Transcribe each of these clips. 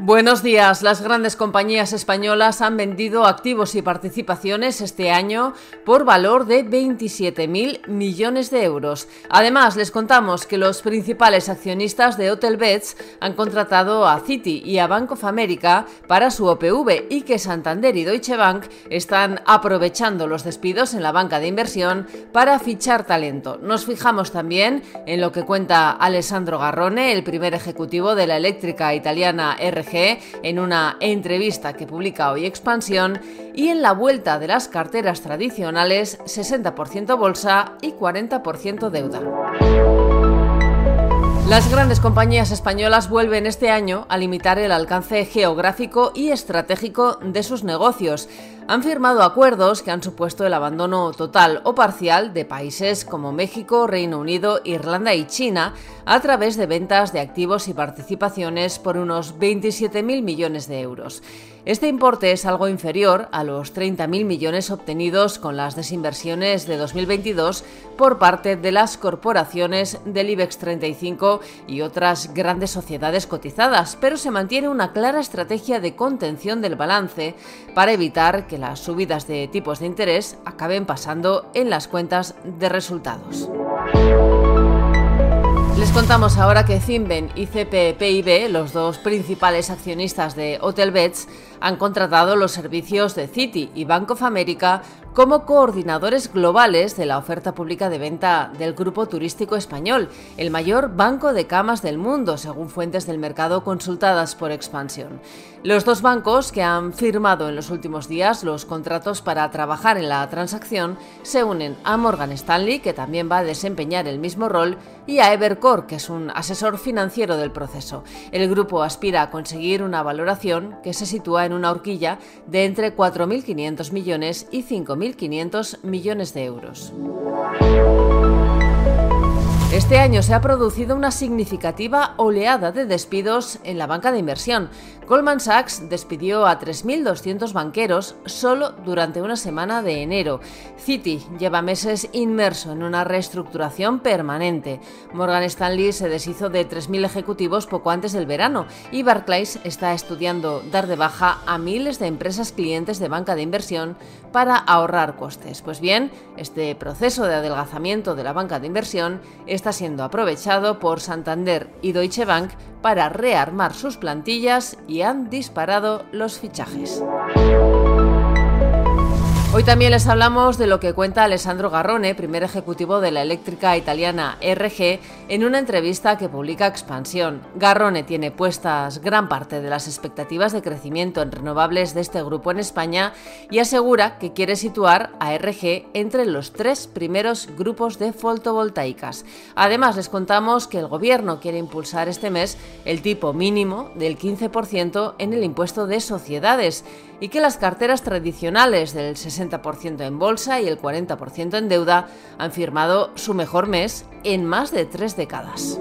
Buenos días. Las grandes compañías españolas han vendido activos y participaciones este año por valor de 27.000 millones de euros. Además, les contamos que los principales accionistas de Hotelbeds han contratado a Citi y a Bank of America para su OPV y que Santander y Deutsche Bank están aprovechando los despidos en la banca de inversión para fichar talento. Nos fijamos también en lo que cuenta Alessandro Garrone, el primer ejecutivo de la eléctrica italiana RG en una entrevista que publica hoy Expansión y en la vuelta de las carteras tradicionales 60% bolsa y 40% deuda. Las grandes compañías españolas vuelven este año a limitar el alcance geográfico y estratégico de sus negocios han firmado acuerdos que han supuesto el abandono total o parcial de países como México, Reino Unido, Irlanda y China a través de ventas de activos y participaciones por unos 27.000 millones de euros. Este importe es algo inferior a los 30.000 millones obtenidos con las desinversiones de 2022 por parte de las corporaciones del IBEX 35 y otras grandes sociedades cotizadas, pero se mantiene una clara estrategia de contención del balance para evitar que las subidas de tipos de interés acaben pasando en las cuentas de resultados. Les contamos ahora que Zimben y CPPIB, los dos principales accionistas de Hotelbeds, han contratado los servicios de Citi y Bank of America como coordinadores globales de la oferta pública de venta del Grupo Turístico Español, el mayor banco de camas del mundo, según fuentes del mercado consultadas por Expansión. Los dos bancos que han firmado en los últimos días los contratos para trabajar en la transacción se unen a Morgan Stanley, que también va a desempeñar el mismo rol, y a Evercore, que es un asesor financiero del proceso. El grupo aspira a conseguir una valoración que se sitúa en una horquilla de entre 4.500 millones y 5.500 millones de euros. Este año se ha producido una significativa oleada de despidos en la banca de inversión. Goldman Sachs despidió a 3.200 banqueros solo durante una semana de enero. Citi lleva meses inmerso en una reestructuración permanente. Morgan Stanley se deshizo de 3.000 ejecutivos poco antes del verano y Barclays está estudiando dar de baja a miles de empresas clientes de banca de inversión para ahorrar costes. Pues bien, este proceso de adelgazamiento de la banca de inversión está siendo aprovechado por Santander y Deutsche Bank para rearmar sus plantillas y han disparado los fichajes. Hoy también les hablamos de lo que cuenta Alessandro Garrone, primer ejecutivo de la eléctrica italiana RG, en una entrevista que publica Expansión. Garrone tiene puestas gran parte de las expectativas de crecimiento en renovables de este grupo en España y asegura que quiere situar a RG entre los tres primeros grupos de fotovoltaicas. Además, les contamos que el gobierno quiere impulsar este mes el tipo mínimo del 15% en el impuesto de sociedades y que las carteras tradicionales del 60% en bolsa y el 40% en deuda han firmado su mejor mes en más de tres décadas.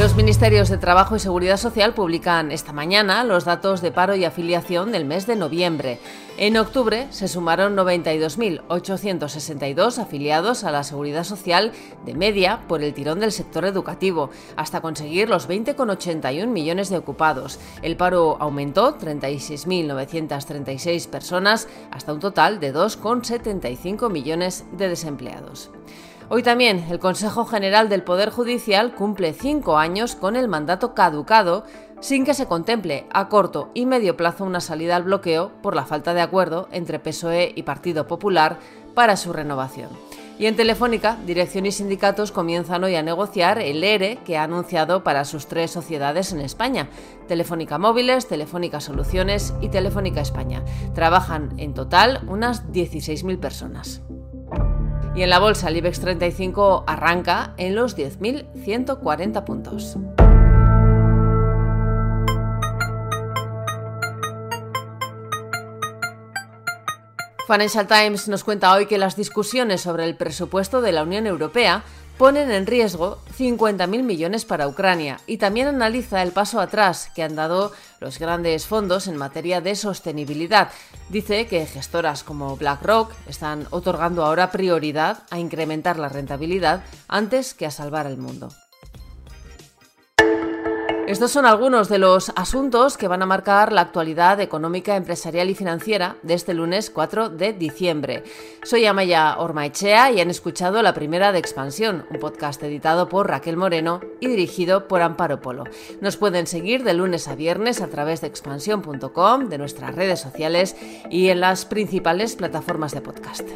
Los Ministerios de Trabajo y Seguridad Social publican esta mañana los datos de paro y afiliación del mes de noviembre. En octubre se sumaron 92.862 afiliados a la Seguridad Social de media por el tirón del sector educativo, hasta conseguir los 20,81 millones de ocupados. El paro aumentó 36.936 personas hasta un total de 2,75 millones de desempleados. Hoy también el Consejo General del Poder Judicial cumple cinco años con el mandato caducado sin que se contemple a corto y medio plazo una salida al bloqueo por la falta de acuerdo entre PSOE y Partido Popular para su renovación. Y en Telefónica, dirección y sindicatos comienzan hoy a negociar el ERE que ha anunciado para sus tres sociedades en España, Telefónica Móviles, Telefónica Soluciones y Telefónica España. Trabajan en total unas 16.000 personas. Y en la bolsa el IBEX 35 arranca en los 10.140 puntos. Financial Times nos cuenta hoy que las discusiones sobre el presupuesto de la Unión Europea ponen en riesgo 50.000 millones para Ucrania y también analiza el paso atrás que han dado los grandes fondos en materia de sostenibilidad. Dice que gestoras como BlackRock están otorgando ahora prioridad a incrementar la rentabilidad antes que a salvar el mundo. Estos son algunos de los asuntos que van a marcar la actualidad económica, empresarial y financiera de este lunes 4 de diciembre. Soy Amaya Ormaechea y han escuchado la primera de Expansión, un podcast editado por Raquel Moreno y dirigido por Amparo Polo. Nos pueden seguir de lunes a viernes a través de expansión.com, de nuestras redes sociales y en las principales plataformas de podcast.